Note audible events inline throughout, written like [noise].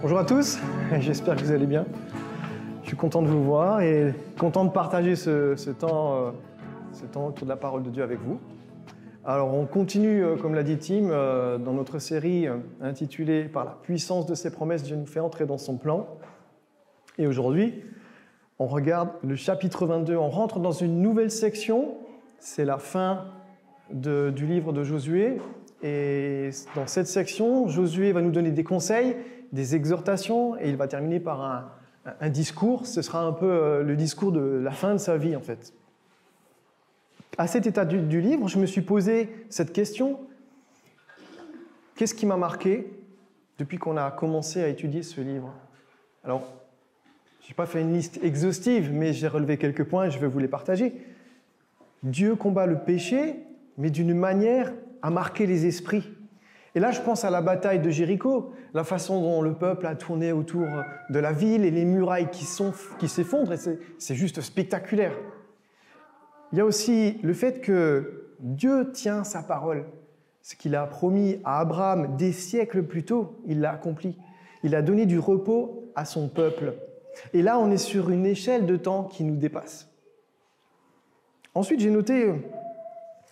Bonjour à tous, [laughs] j'espère que vous allez bien. Je suis content de vous voir et content de partager ce, temps, euh, ce temps autour de la parole de Dieu avec vous. Alors on continue, euh, comme l'a dit Tim, euh, dans notre série intitulée Par la puissance de ses promesses, Dieu nous fait entrer dans son plan. Et aujourd'hui, on regarde le chapitre 22, on rentre dans une nouvelle section, c'est la fin du livre de Josué. Et dans cette section, Josué va nous donner des conseils, des exhortations, et il va terminer par un, discours. Ce sera un peu euh, le discours de la fin de sa vie, en fait. À cet état du, livre, je me suis posé cette question. Qu'est-ce qui m'a marqué depuis qu'on a commencé à étudier ce livre? Alors, je n'ai pas fait une liste exhaustive, mais j'ai relevé quelques points et je vais vous les partager. Dieu combat le péché, mais d'une manière à marquer les esprits. Et là, je pense à la bataille de Jéricho, la façon dont le peuple a tourné autour de la ville et les murailles qui, qui s'effondrent, c'est juste spectaculaire. Il y a aussi le fait que Dieu tient sa parole. Ce qu'il a promis à Abraham des siècles plus tôt, il l'a accompli. Il a donné du repos à son peuple. Et là, on est sur une échelle de temps qui nous dépasse. Ensuite, j'ai noté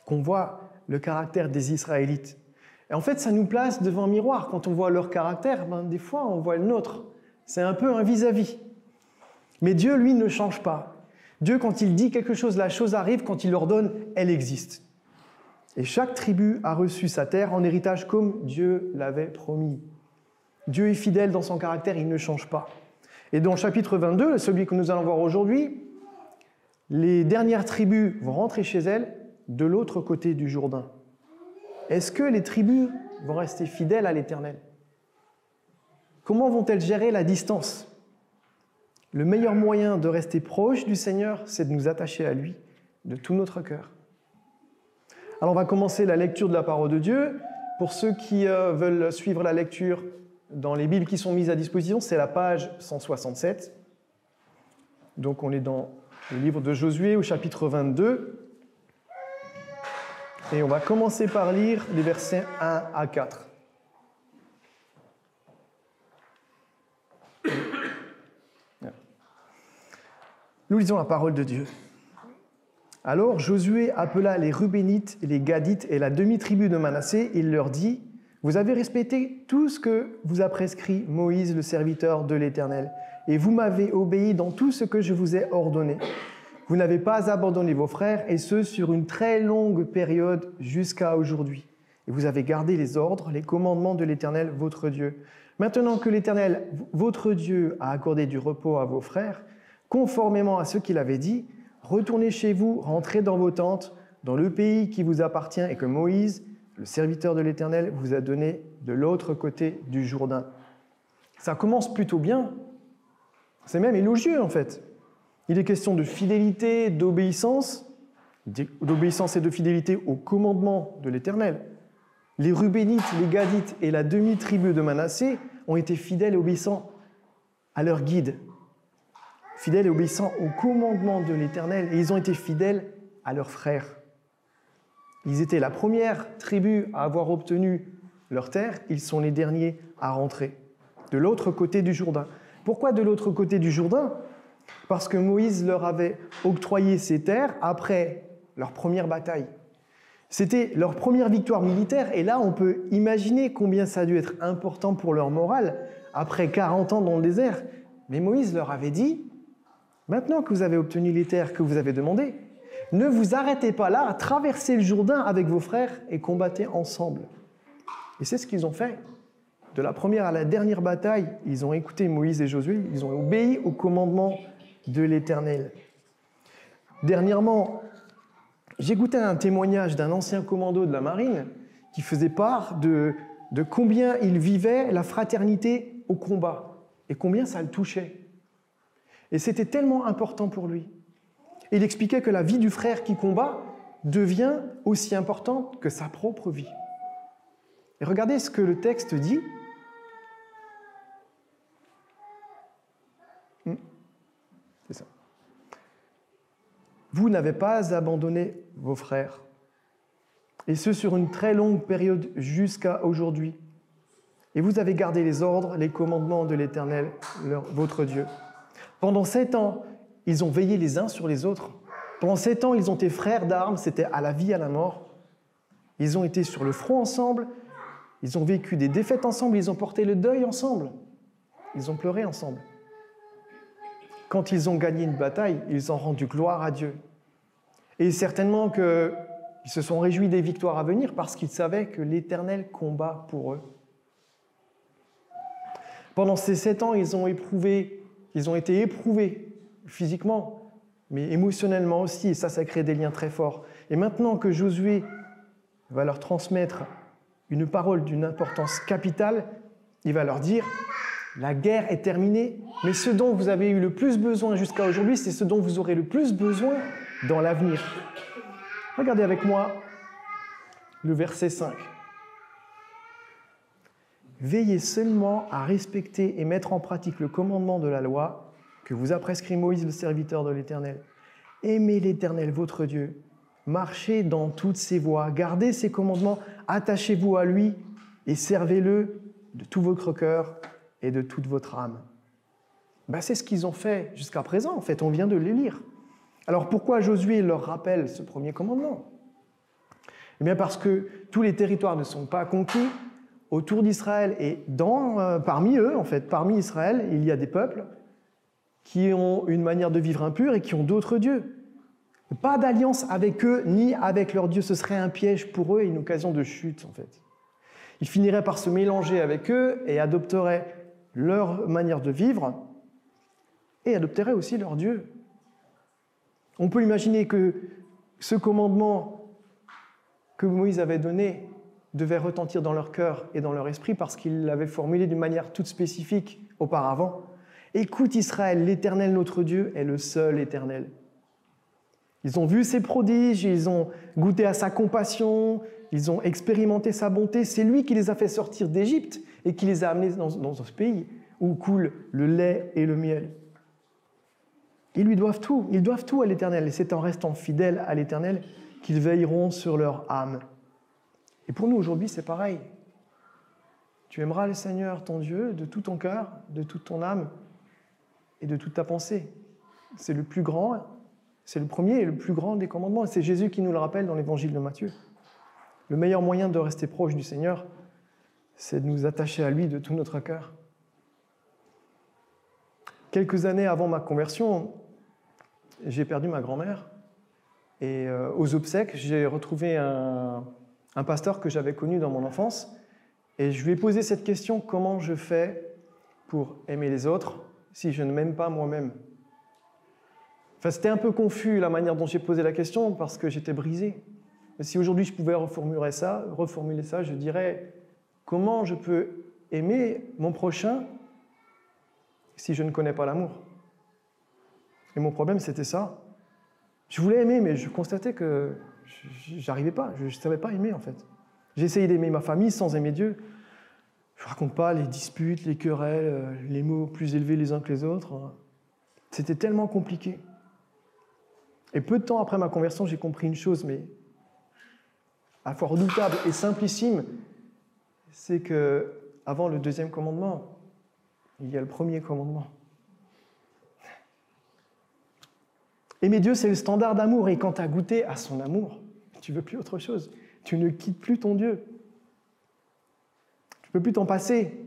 qu'on voit le caractère des Israélites. Et en fait, ça nous place devant un miroir. Quand on voit leur caractère, ben, des fois, on voit le nôtre. C'est un peu un vis-à-vis. Mais Dieu, lui, ne change pas. Dieu, quand il dit quelque chose, la chose arrive. Quand il l'ordonne, elle existe. Et chaque tribu a reçu sa terre en héritage comme Dieu l'avait promis. Dieu est fidèle dans son caractère, il ne change pas. Et dans le chapitre 22, celui que nous allons voir aujourd'hui, les dernières tribus vont rentrer chez elles de l'autre côté du Jourdain. Est-ce que les tribus vont rester fidèles à l'Éternel? Comment vont-elles gérer la distance? Le meilleur moyen de rester proche du Seigneur, c'est de nous attacher à lui de tout notre cœur. Alors on va commencer la lecture de la parole de Dieu. Pour ceux qui euh, veulent suivre la lecture dans les Bibles qui sont mises à disposition, c'est la page 167. Donc on est dans le livre de Josué au chapitre 22. Et on va commencer par lire les versets 1 à 4. Nous lisons la parole de Dieu. Alors Josué appela les Rubénites, les Gadites et la demi-tribu de Manassé. Il leur dit Vous avez respecté tout ce que vous a prescrit Moïse, le serviteur de l'Éternel, et vous m'avez obéi dans tout ce que je vous ai ordonné. Vous n'avez pas abandonné vos frères, et ce sur une très longue période jusqu'à aujourd'hui. Et vous avez gardé les ordres, les commandements de l'Éternel, votre Dieu. Maintenant que l'Éternel, votre Dieu, a accordé du repos à vos frères, conformément à ce qu'il avait dit, retournez chez vous, rentrez dans vos tentes, dans le pays qui vous appartient et que Moïse, le serviteur de l'Éternel, vous a donné de l'autre côté du Jourdain. Ça commence plutôt bien. C'est même élogieux en fait. Il est question de fidélité, d'obéissance, d'obéissance et de fidélité au commandement de l'Éternel. Les Rubénites, les Gadites et la demi-tribu de Manassé ont été fidèles et obéissants à leur guide, fidèles et obéissants au commandement de l'Éternel, et ils ont été fidèles à leurs frères. Ils étaient la première tribu à avoir obtenu leur terre, ils sont les derniers à rentrer de l'autre côté du Jourdain. Pourquoi de l'autre côté du Jourdain? Parce que Moïse leur avait octroyé ces terres après leur première bataille. C'était leur première victoire militaire, et là on peut imaginer combien ça a dû être important pour leur morale après 40 ans dans le désert. Mais Moïse leur avait dit, maintenant que vous avez obtenu les terres que vous avez demandées, ne vous arrêtez pas là, traversez le Jourdain avec vos frères et combattez ensemble. Et c'est ce qu'ils ont fait. De la première à la dernière bataille, ils ont écouté Moïse et Josué, ils ont obéi au commandement de l'Éternel. Dernièrement, goûté un témoignage d'un ancien commando de la marine qui faisait part de, de combien il vivait la fraternité au combat et combien ça le touchait. Et c'était tellement important pour lui. il expliquait que la vie du frère qui combat devient aussi importante que sa propre vie. Et regardez ce que le texte dit Vous n'avez pas abandonné vos frères, et ce sur une très longue période jusqu'à aujourd'hui. et vous avez gardé les ordres, les commandements de l'Éternel, votre Dieu. Pendant sept ans, ils ont veillé les uns sur les autres. Pendant sept ans, ils ont été frères d'armes, c'était à la vie, à la mort. Ils ont été sur le front ensemble, ils ont vécu des défaites ensemble, ils ont porté le deuil ensemble, ils ont pleuré ensemble. Quand ils ont gagné une bataille, ils ont rendu gloire à Dieu. Et certainement qu'ils se sont réjouis des victoires à venir parce qu'ils savaient que l'Éternel combat pour eux. Pendant ces sept ans, ils ont éprouvé, ils ont été éprouvés physiquement, mais émotionnellement aussi, et ça, ça crée des liens très forts. Et maintenant que Josué va leur transmettre une parole d'une importance capitale, il va leur dire, la guerre est terminée, mais ce dont vous avez eu le plus besoin jusqu'à aujourd'hui, c'est ce dont vous aurez le plus besoin dans l'avenir. Regardez avec moi le verset 5. Veillez seulement à respecter et mettre en pratique le commandement de la loi que vous a prescrit Moïse, le serviteur de l'Éternel. Aimez l'Éternel, votre Dieu. Marchez dans toutes ses voies, gardez ses commandements, attachez-vous à lui et servez-le de tout votre cœur et de toute votre âme. Ben, c'est ce qu'ils ont fait jusqu'à présent, en fait, on vient de les lire. Alors pourquoi Josué leur rappelle ce premier commandement? Eh bien parce que tous les territoires ne sont pas conquis autour d'Israël et dans, euh, parmi eux, en fait, parmi Israël, il y a des peuples qui ont une manière de vivre impure et qui ont d'autres dieux. Pas d'alliance avec eux ni avec leurs dieux, ce serait un piège pour eux et une occasion de chute en fait. Ils finiraient par se mélanger avec eux et adopteraient leur manière de vivre et adopteraient aussi leur Dieu. On peut imaginer que ce commandement que Moïse avait donné devait retentir dans leur cœur et dans leur esprit parce qu'il l'avait formulé d'une manière toute spécifique auparavant. Écoute Israël, l'Éternel notre Dieu est le seul Éternel. Ils ont vu ses prodiges, ils ont goûté à sa compassion, ils ont expérimenté sa bonté. C'est lui qui les a fait sortir d'Égypte et qui les a amenés dans, ce pays où coule le lait et le miel. Ils lui doivent tout, ils doivent tout à l'Éternel, et c'est en restant fidèles à l'Éternel qu'ils veilleront sur leur âme. Et pour nous aujourd'hui, c'est pareil. Tu aimeras le Seigneur, ton Dieu, de tout ton cœur, de toute ton âme et de toute ta pensée. C'est le plus grand, c'est le premier et le plus grand des commandements. Et c'est Jésus qui nous le rappelle dans l'évangile de Matthieu. Le meilleur moyen de rester proche du Seigneur, c'est de nous attacher à lui de tout notre cœur. Quelques années avant ma conversion, j'ai perdu ma grand-mère. Et euh, aux obsèques, j'ai retrouvé un, pasteur que j'avais connu dans mon enfance. Et je lui ai posé cette question, comment je fais pour aimer les autres si je ne m'aime pas moi-même? Enfin, c'était un peu confus la manière dont j'ai posé la question parce que j'étais brisé. Mais si aujourd'hui je pouvais reformuler ça, reformuler ça, je dirais comment je peux aimer mon prochain si je ne connais pas l'amour? Et mon problème, c'était ça. Je voulais aimer, mais je constatais que j'arrivais pas, je ne savais pas aimer en fait. J'ai essayé d'aimer ma famille sans aimer Dieu. Je ne raconte pas les disputes, les querelles, euh, les mots plus élevés les uns que les autres. C'était tellement compliqué. Et peu de temps après ma conversion, j'ai compris une chose, mais à la fois redoutable et simplissime, c'est que avant le deuxième commandement, il y a le premier commandement. Aimer Dieu, c'est le standard d'amour. Et quand tu as goûté à son amour, tu veux plus autre chose. Tu ne quittes plus ton Dieu. Tu peux plus t'en passer.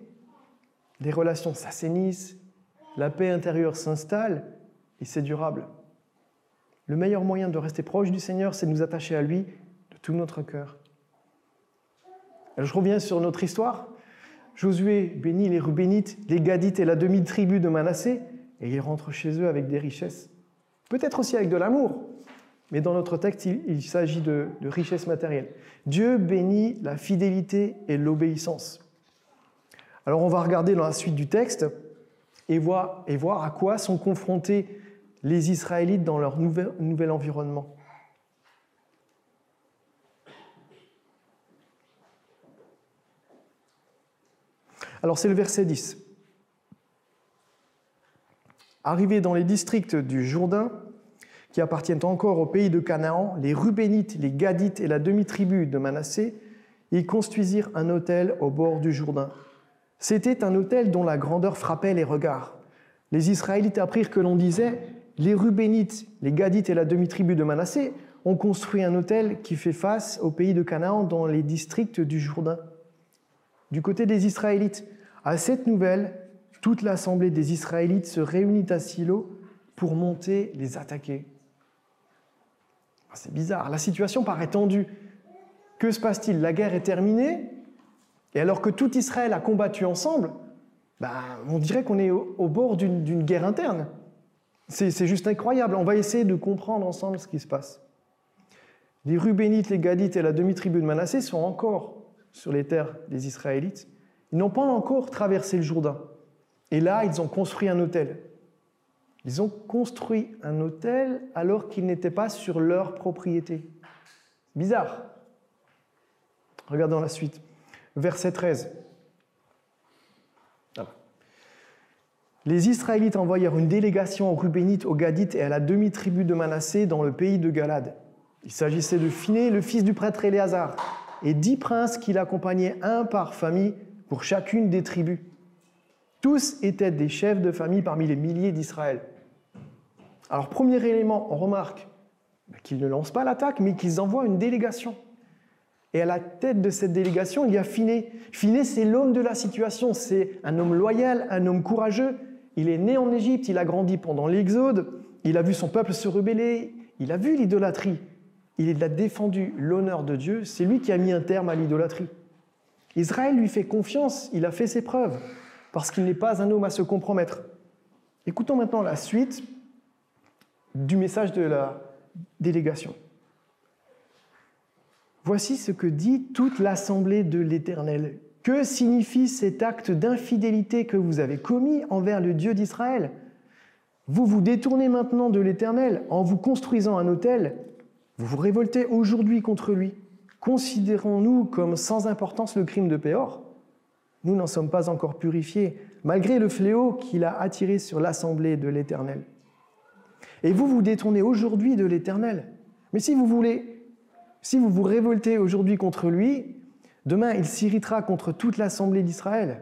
Les relations s'assainissent, la paix intérieure s'installe et c'est durable. Le meilleur moyen de rester proche du Seigneur, c'est de nous attacher à lui de tout notre cœur. Je reviens sur notre histoire. Josué bénit les Rubénites, les Gadites et la demi-tribu de Manassé, et ils rentrent chez eux avec des richesses. Peut-être aussi avec de l'amour, mais dans notre texte, il, s'agit de, de richesse matérielle. Dieu bénit la fidélité et l'obéissance. Alors on va regarder dans la suite du texte et voir, à quoi sont confrontés les Israélites dans leur nouvel environnement. Alors c'est le verset 10. Arrivés dans les districts du Jourdain, qui appartiennent encore au pays de Canaan, les Rubénites, les Gadites et la demi-tribu de Manassé, ils construisirent un hôtel au bord du Jourdain. C'était un autel dont la grandeur frappait les regards. Les Israélites apprirent que l'on disait les Rubénites, les Gadites et la demi-tribu de Manassé ont construit un autel qui fait face au pays de Canaan dans les districts du Jourdain. Du côté des Israélites, à cette nouvelle, toute l'assemblée des Israélites se réunit à Silo pour monter les attaquer. Ah, c'est bizarre, la situation paraît tendue. Que se passe-t-il? La guerre est terminée, et alors que tout Israël a combattu ensemble, bah, on dirait qu'on est au, bord d'une guerre interne. C'est juste incroyable. On va essayer de comprendre ensemble ce qui se passe. Les Rubénites, les Gadites et la demi-tribu de Manassé sont encore sur les terres des Israélites. Ils n'ont pas encore traversé le Jourdain. Et là, ils ont construit un hôtel. Ils ont construit un hôtel alors qu'ils n'étaient pas sur leur propriété. Bizarre. Regardons la suite. Verset 13. Les Israélites envoyèrent une délégation aux Rubénites, aux Gadites et à la demi-tribu de Manassé dans le pays de Galade. Il s'agissait de Phiné, le fils du prêtre Éléazar, et dix princes qui l'accompagnaient, un par famille, pour chacune des tribus. Tous étaient des chefs de famille parmi les milliers d'Israël. Alors, premier élément, on remarque qu'ils ne lancent pas l'attaque, mais qu'ils envoient une délégation. Et à la tête de cette délégation, il y a Phiné. Phiné, c'est l'homme de la situation, c'est un homme loyal, un homme courageux. Il est né en Égypte, il a grandi pendant l'Exode, il a vu son peuple se rebeller, il a vu l'idolâtrie. Il a défendu l'honneur de Dieu, c'est lui qui a mis un terme à l'idolâtrie. Israël lui fait confiance, il a fait ses preuves, parce qu'il n'est pas un homme à se compromettre. Écoutons maintenant la suite du message de la délégation. Voici ce que dit toute l'assemblée de l'Éternel. Que signifie cet acte d'infidélité que vous avez commis envers le Dieu d'Israël? Vous vous détournez maintenant de l'Éternel en vous construisant un autel. Vous vous révoltez aujourd'hui contre lui. Considérons-nous comme sans importance le crime de Péor Nous n'en sommes pas encore purifiés, malgré le fléau qu'il a attiré sur l'assemblée de l'Éternel. Et vous vous détournez aujourd'hui de l'Éternel. Mais si vous voulez, si vous vous révoltez aujourd'hui contre lui, demain il s'irritera contre toute l'assemblée d'Israël.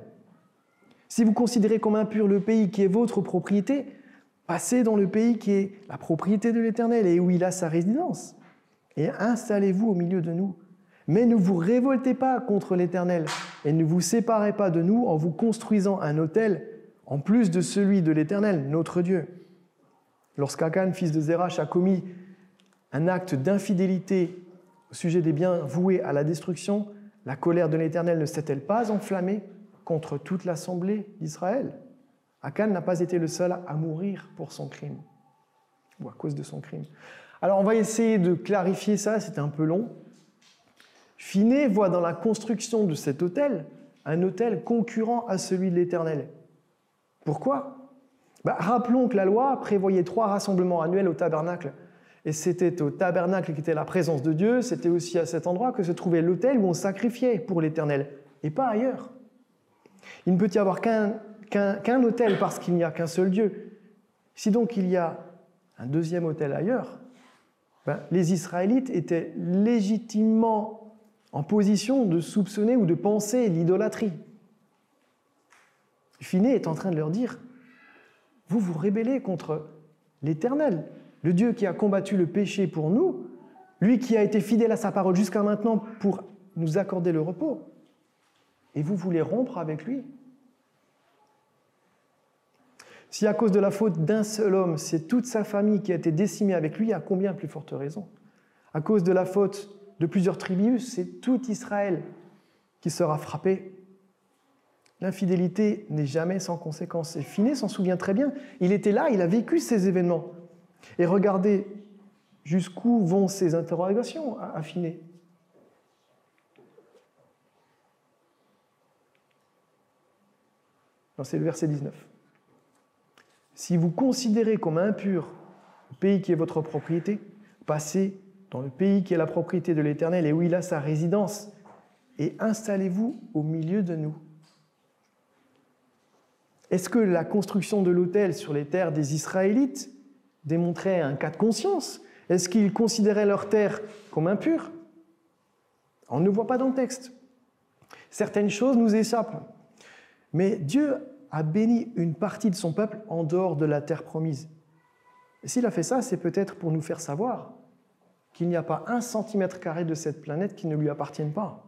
Si vous considérez comme impur le pays qui est votre propriété, passez dans le pays qui est la propriété de l'Éternel et où il a sa résidence. Et installez-vous au milieu de nous. Mais ne vous révoltez pas contre l'Éternel et ne vous séparez pas de nous en vous construisant un autel en plus de celui de l'Éternel, notre Dieu. Lorsqu'Akan, fils de Zerach, a commis un acte d'infidélité au sujet des biens voués à la destruction, la colère de l'Éternel ne s'est-elle pas enflammée contre toute l'assemblée d'Israël? Akan n'a pas été le seul à mourir pour son crime, ou à cause de son crime. Alors on va essayer de clarifier ça, c'est un peu long. Finet voit dans la construction de cet hôtel un hôtel concurrent à celui de l'Éternel. Pourquoi? Bah, rappelons que la loi prévoyait trois rassemblements annuels au tabernacle. Et c'était au tabernacle qui était la présence de Dieu, c'était aussi à cet endroit que se trouvait l'autel où on sacrifiait pour l'Éternel, et pas ailleurs. Il ne peut y avoir qu'un autel parce qu'il n'y a qu'un seul Dieu. Si donc il y a un deuxième autel ailleurs, ben, les Israélites étaient légitimement en position de soupçonner ou de penser l'idolâtrie. Finet est en train de leur dire vous vous rébellez contre l'Éternel, le Dieu qui a combattu le péché pour nous, lui qui a été fidèle à sa parole jusqu'à maintenant pour nous accorder le repos. Et vous voulez rompre avec lui? Si à cause de la faute d'un seul homme, c'est toute sa famille qui a été décimée avec lui, à combien plus forte raison? À cause de la faute de plusieurs tribus, c'est tout Israël qui sera frappé L'infidélité n'est jamais sans conséquence. Et Finet s'en souvient très bien. Il était là, il a vécu ces événements. Et regardez jusqu'où vont ces interrogations à Finet. C'est le verset 19. Si vous considérez comme impur le pays qui est votre propriété, passez dans le pays qui est la propriété de l'Éternel et où il a sa résidence, et installez-vous au milieu de nous. Est-ce que la construction de l'autel sur les terres des Israélites démontrait un cas de conscience? Est-ce qu'ils considéraient leurs terres comme impures On ne voit pas dans le texte. Certaines choses nous échappent. Mais Dieu a béni une partie de son peuple en dehors de la terre promise. Et s'il a fait ça, c'est peut-être pour nous faire savoir qu'il n'y a pas un centimètre carré de cette planète qui ne lui appartienne pas.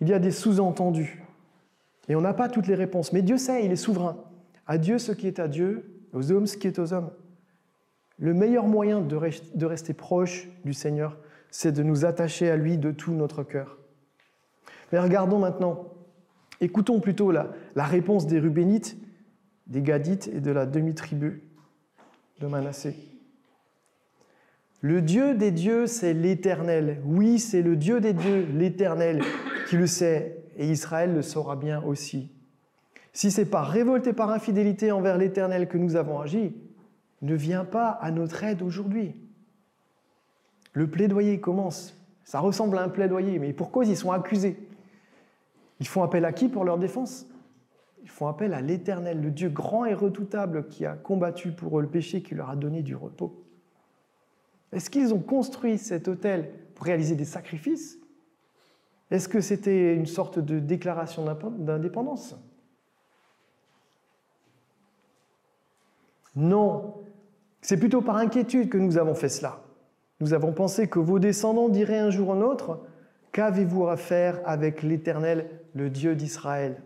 Il y a des sous-entendus. Et on n'a pas toutes les réponses. Mais Dieu sait, il est souverain. À Dieu ce qui est à Dieu, aux hommes ce qui est aux hommes. Le meilleur moyen de rester proche du Seigneur, c'est de nous attacher à lui de tout notre cœur. Mais regardons maintenant, écoutons plutôt la, réponse des Rubénites, des Gadites et de la demi-tribu de Manassé. Le Dieu des dieux, c'est l'Éternel. Oui, c'est le Dieu des dieux, l'Éternel, qui le sait, et Israël le saura bien aussi. Si c'est par révolte et par infidélité envers l'Éternel que nous avons agi, ne viens pas à notre aide aujourd'hui. Le plaidoyer commence. Ça ressemble à un plaidoyer, mais pour cause, ils sont accusés. Ils font appel à qui pour leur défense? Ils font appel à l'Éternel, le Dieu grand et redoutable qui a combattu pour eux le péché, qui leur a donné du repos. Est-ce qu'ils ont construit cet hôtel pour réaliser des sacrifices? Est-ce que c'était une sorte de déclaration d'indépendance? Non, c'est plutôt par inquiétude que nous avons fait cela. Nous avons pensé que vos descendants diraient un jour ou un autre, Qu'avez-vous à faire avec l'Éternel, le Dieu d'Israël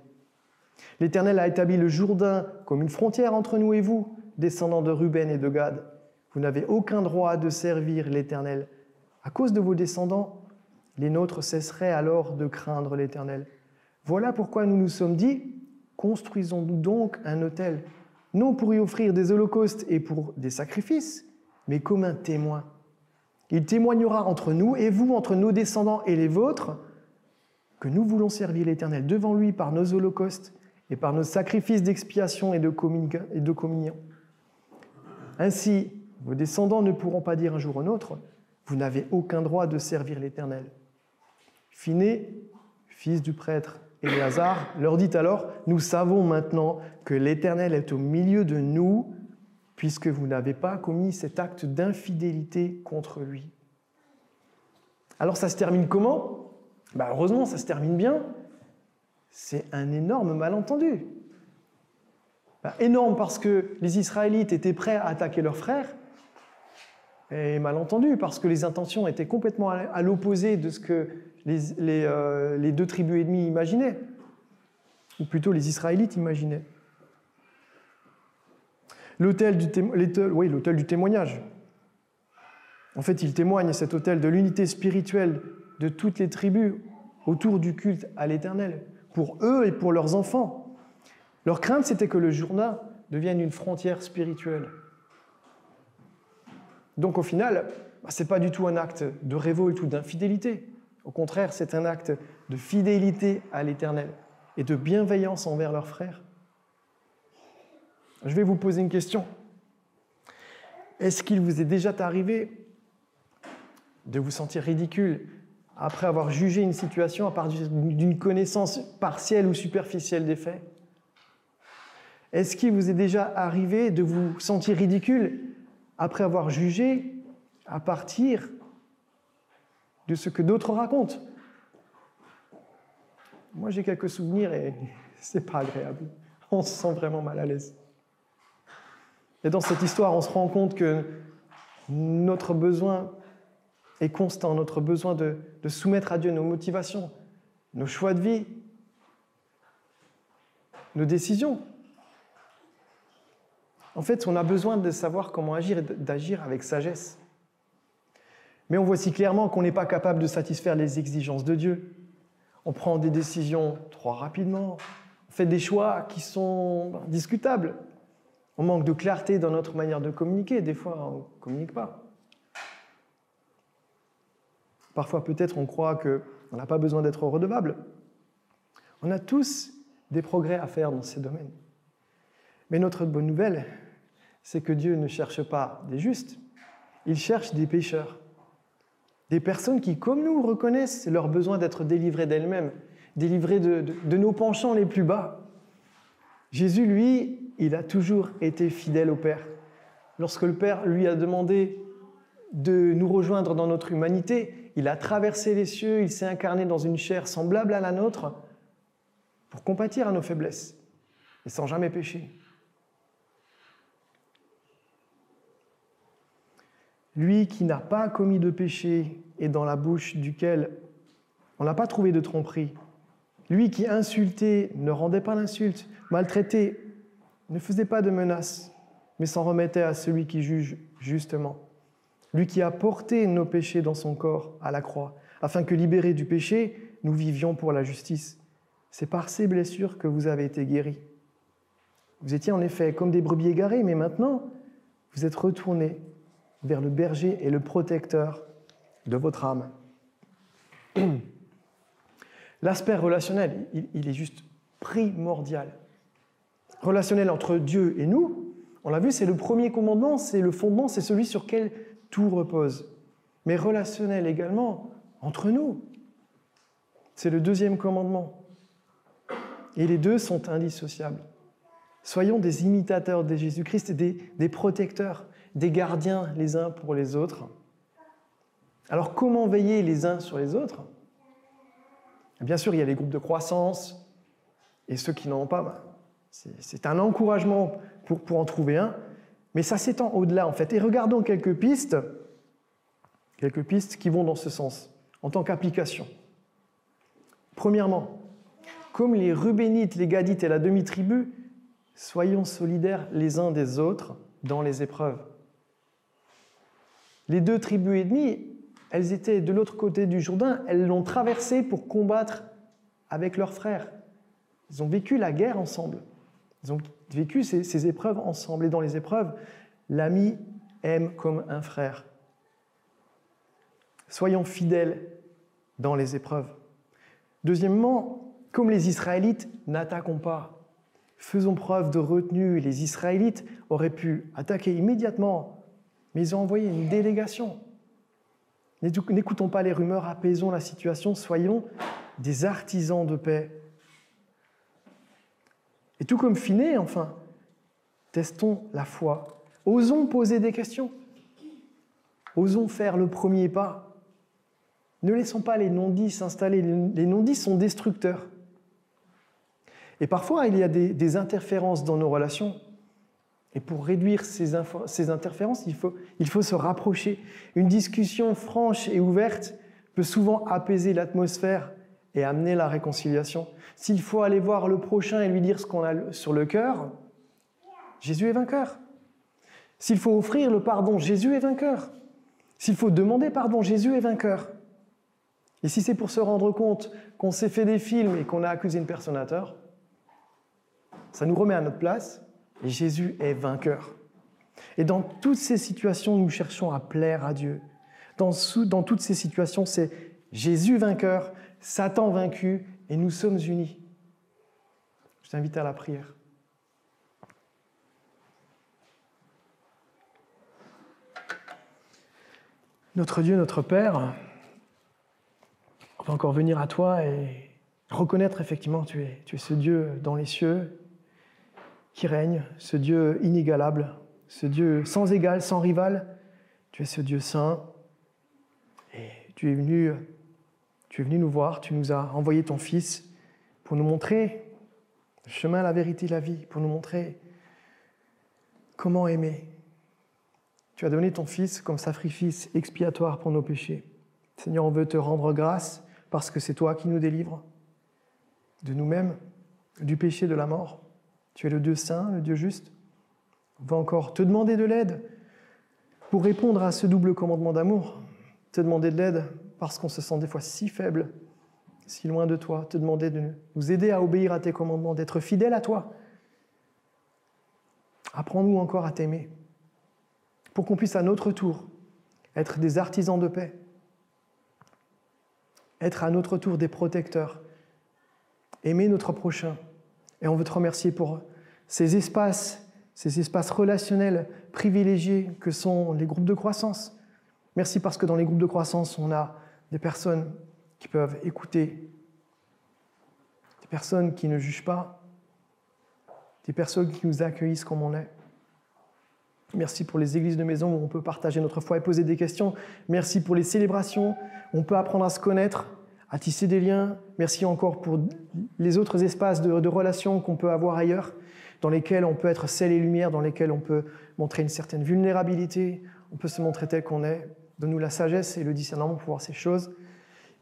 L'Éternel a établi le Jourdain comme une frontière entre nous et vous, descendants de Ruben et de Gad. Vous n'avez aucun droit de servir l'Éternel. À cause de vos descendants, les nôtres cesseraient alors de craindre l'Éternel. Voilà pourquoi nous nous sommes dit, construisons-nous donc un autel, non pour y offrir des holocaustes et pour des sacrifices, mais comme un témoin. Il témoignera entre nous et vous, entre nos descendants et les vôtres, que nous voulons servir l'Éternel devant lui par nos holocaustes et par nos sacrifices d'expiation et de communion. Ainsi, vos descendants ne pourront pas dire un jour ou un autre, vous n'avez aucun droit de servir l'Éternel. Finé, fils du prêtre Éléazar, leur dit alors, nous savons maintenant que l'Éternel est au milieu de nous, puisque vous n'avez pas commis cet acte d'infidélité contre lui. Alors ça se termine comment? Bah Heureusement, ça se termine bien. C'est un énorme malentendu. Bah, énorme parce que les Israélites étaient prêts à attaquer leurs frères, et malentendu, parce que les intentions étaient complètement à l'opposé de ce que euh, les, deux tribus ennemies imaginaient, ou plutôt les Israélites imaginaient. L'autel du, oui, du témoignage. En fait, il témoigne, cet autel, de l'unité spirituelle de toutes les tribus autour du culte à l'Éternel, pour eux et pour leurs enfants. Leur crainte, c'était que le Jourdain devienne une frontière spirituelle. Donc au final, bah, ce n'est pas du tout un acte de révolte ou d'infidélité. Au contraire, c'est un acte de fidélité à l'Éternel et de bienveillance envers leurs frères. Je vais vous poser une question. Est-ce qu'il vous est déjà arrivé de vous sentir ridicule après avoir jugé une situation à partir d'une connaissance partielle ou superficielle des faits? Est-ce qu'il vous est déjà arrivé de vous sentir ridicule après avoir jugé à partir de ce que d'autres racontent? Moi, j'ai quelques souvenirs et [laughs] c'est pas agréable. On se sent vraiment mal à l'aise. Et dans cette histoire, on se rend compte que notre besoin est constant, notre besoin de, de soumettre à Dieu nos motivations, nos choix de vie, nos décisions. En fait, on a besoin de savoir comment agir et d'agir avec sagesse. Mais on voit si clairement qu'on n'est pas capable de satisfaire les exigences de Dieu. On prend des décisions trop rapidement, on fait des choix qui sont discutables. On manque de clarté dans notre manière de communiquer, des fois on ne communique pas. Parfois peut-être on croit qu'on n'a pas besoin d'être redevable. On a tous des progrès à faire dans ces domaines. Mais notre bonne nouvelle, c'est que Dieu ne cherche pas des justes, il cherche des pécheurs. Des personnes qui, comme nous, reconnaissent leur besoin d'être délivrées d'elles-mêmes, délivrées de, de, nos penchants les plus bas. Jésus, lui, il a toujours été fidèle au Père. Lorsque le Père lui a demandé de nous rejoindre dans notre humanité, il a traversé les cieux, il s'est incarné dans une chair semblable à la nôtre pour compatir à nos faiblesses, et sans jamais pécher. Lui qui n'a pas commis de péché et dans la bouche duquel on n'a pas trouvé de tromperie. Lui qui insultait ne rendait pas l'insulte, maltraitait, ne faisait pas de menaces, mais s'en remettait à celui qui juge justement. Lui qui a porté nos péchés dans son corps à la croix, afin que libérés du péché, nous vivions pour la justice. C'est par ces blessures que vous avez été guéris. Vous étiez en effet comme des brebis égarées, mais maintenant, vous êtes retournés vers le berger et le protecteur de votre âme. [clears throat] L'aspect relationnel, il, est juste primordial. Relationnel entre Dieu et nous, on l'a vu, c'est le premier commandement, c'est le fondement, c'est celui sur lequel tout repose. Mais relationnel également entre nous. C'est le deuxième commandement. Et les deux sont indissociables. Soyons des imitateurs de Jésus-Christ, des, des protecteurs, des gardiens les uns pour les autres. Alors comment veiller les uns sur les autres? Bien sûr, il y a les groupes de croissance, et ceux qui n'en ont pas, ben, c'est un encouragement pour en trouver un, mais ça s'étend au-delà en fait. Et regardons quelques pistes, quelques pistes qui vont dans ce sens, en tant qu'application. Premièrement, comme les Rubénites, les Gadites et la demi-tribu, soyons solidaires les uns des autres dans les épreuves. Les deux tribus et demie, elles étaient de l'autre côté du Jourdain, elles l'ont traversé pour combattre avec leurs frères. Ils ont vécu la guerre ensemble. Vécu ces, épreuves ensemble. Et dans les épreuves, l'ami aime comme un frère. Soyons fidèles dans les épreuves. Deuxièmement, comme les Israélites, n'attaquons pas. Faisons preuve de retenue. Les Israélites auraient pu attaquer immédiatement, mais ils ont envoyé une délégation. N'écoutons pas les rumeurs, apaisons la situation, soyons des artisans de paix. Et tout comme Finet, enfin, testons la foi. Osons poser des questions. Osons faire le premier pas. Ne laissons pas les non-dits s'installer. Les non-dits sont destructeurs. Et parfois, il y a des, interférences dans nos relations. Et pour réduire ces, interférences, il faut se rapprocher. Une discussion franche et ouverte peut souvent apaiser l'atmosphère et amener la réconciliation. S'il faut aller voir le prochain et lui dire ce qu'on a sur le cœur, Jésus est vainqueur. S'il faut offrir le pardon, Jésus est vainqueur. S'il faut demander pardon, Jésus est vainqueur. Et si c'est pour se rendre compte qu'on s'est fait des films et qu'on a accusé une personne à tort, ça nous remet à notre place et Jésus est vainqueur. Et dans toutes ces situations, nous cherchons à plaire à Dieu. Dans, dans toutes ces situations, c'est Jésus vainqueur, Satan vaincu, et nous sommes unis. Je t'invite à la prière. Notre Dieu, notre Père, on va encore venir à toi et reconnaître effectivement tu es, tu es ce Dieu dans les cieux, qui règne, ce Dieu inégalable, ce Dieu sans égal, sans rival. Tu es ce Dieu saint. Et tu es venu, tu es venu nous voir, tu nous as envoyé ton Fils pour nous montrer le chemin, la vérité, la vie, pour nous montrer comment aimer. Tu as donné ton Fils comme sacrifice expiatoire pour nos péchés. Seigneur, on veut te rendre grâce parce que c'est toi qui nous délivres de nous-mêmes, du péché, de la mort. Tu es le Dieu saint, le Dieu juste. On va encore te demander de l'aide pour répondre à ce double commandement d'amour. Te demander de l'aide parce qu'on se sent des fois si faible, si loin de toi. Te demander de nous aider à obéir à tes commandements, d'être fidèle à toi. Apprends-nous encore à t'aimer pour qu'on puisse à notre tour être des artisans de paix, être à notre tour des protecteurs, aimer notre prochain et on veut te remercier pour ces espaces, ces espaces relationnels privilégiés que sont les groupes de croissance. Merci parce que dans les groupes de croissance, on a des personnes qui peuvent écouter, des personnes qui ne jugent pas, des personnes qui nous accueillent comme on est. Merci pour les églises de maison où on peut partager notre foi et poser des questions. Merci pour les célébrations où on peut apprendre à se connaître, à tisser des liens. Merci encore pour les autres espaces de, de relations qu'on peut avoir ailleurs, dans lesquels on peut être sel et lumière, dans lesquels on peut montrer une certaine vulnérabilité, on peut se montrer tel qu'on est. Donne-nous la sagesse et le discernement pour voir ces choses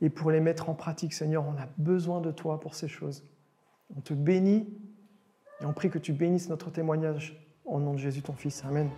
et pour les mettre en pratique. Seigneur, on a besoin de toi pour ces choses. On te bénit et on prie que tu bénisses notre témoignage. Au nom de Jésus, ton Fils. Amen.